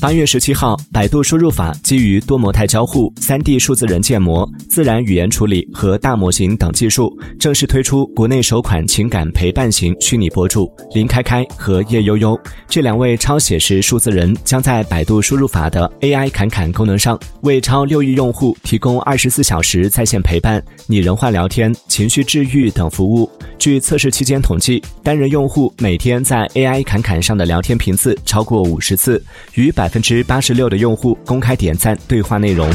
八月十七号，百度输入法基于多模态交互、三 D 数字人建模、自然语言处理和大模型等技术，正式推出国内首款情感陪伴型虚拟博主林开开和叶悠悠。这两位超写实数字人将在百度输入法的 AI 侃侃功能上，为超六亿用户提供二十四小时在线陪伴、拟人化聊天、情绪治愈等服务。据测试期间统计，单人用户每天在 AI 侃侃上的聊天频次超过五十次，与百分之八十六的用户公开点赞对话内容。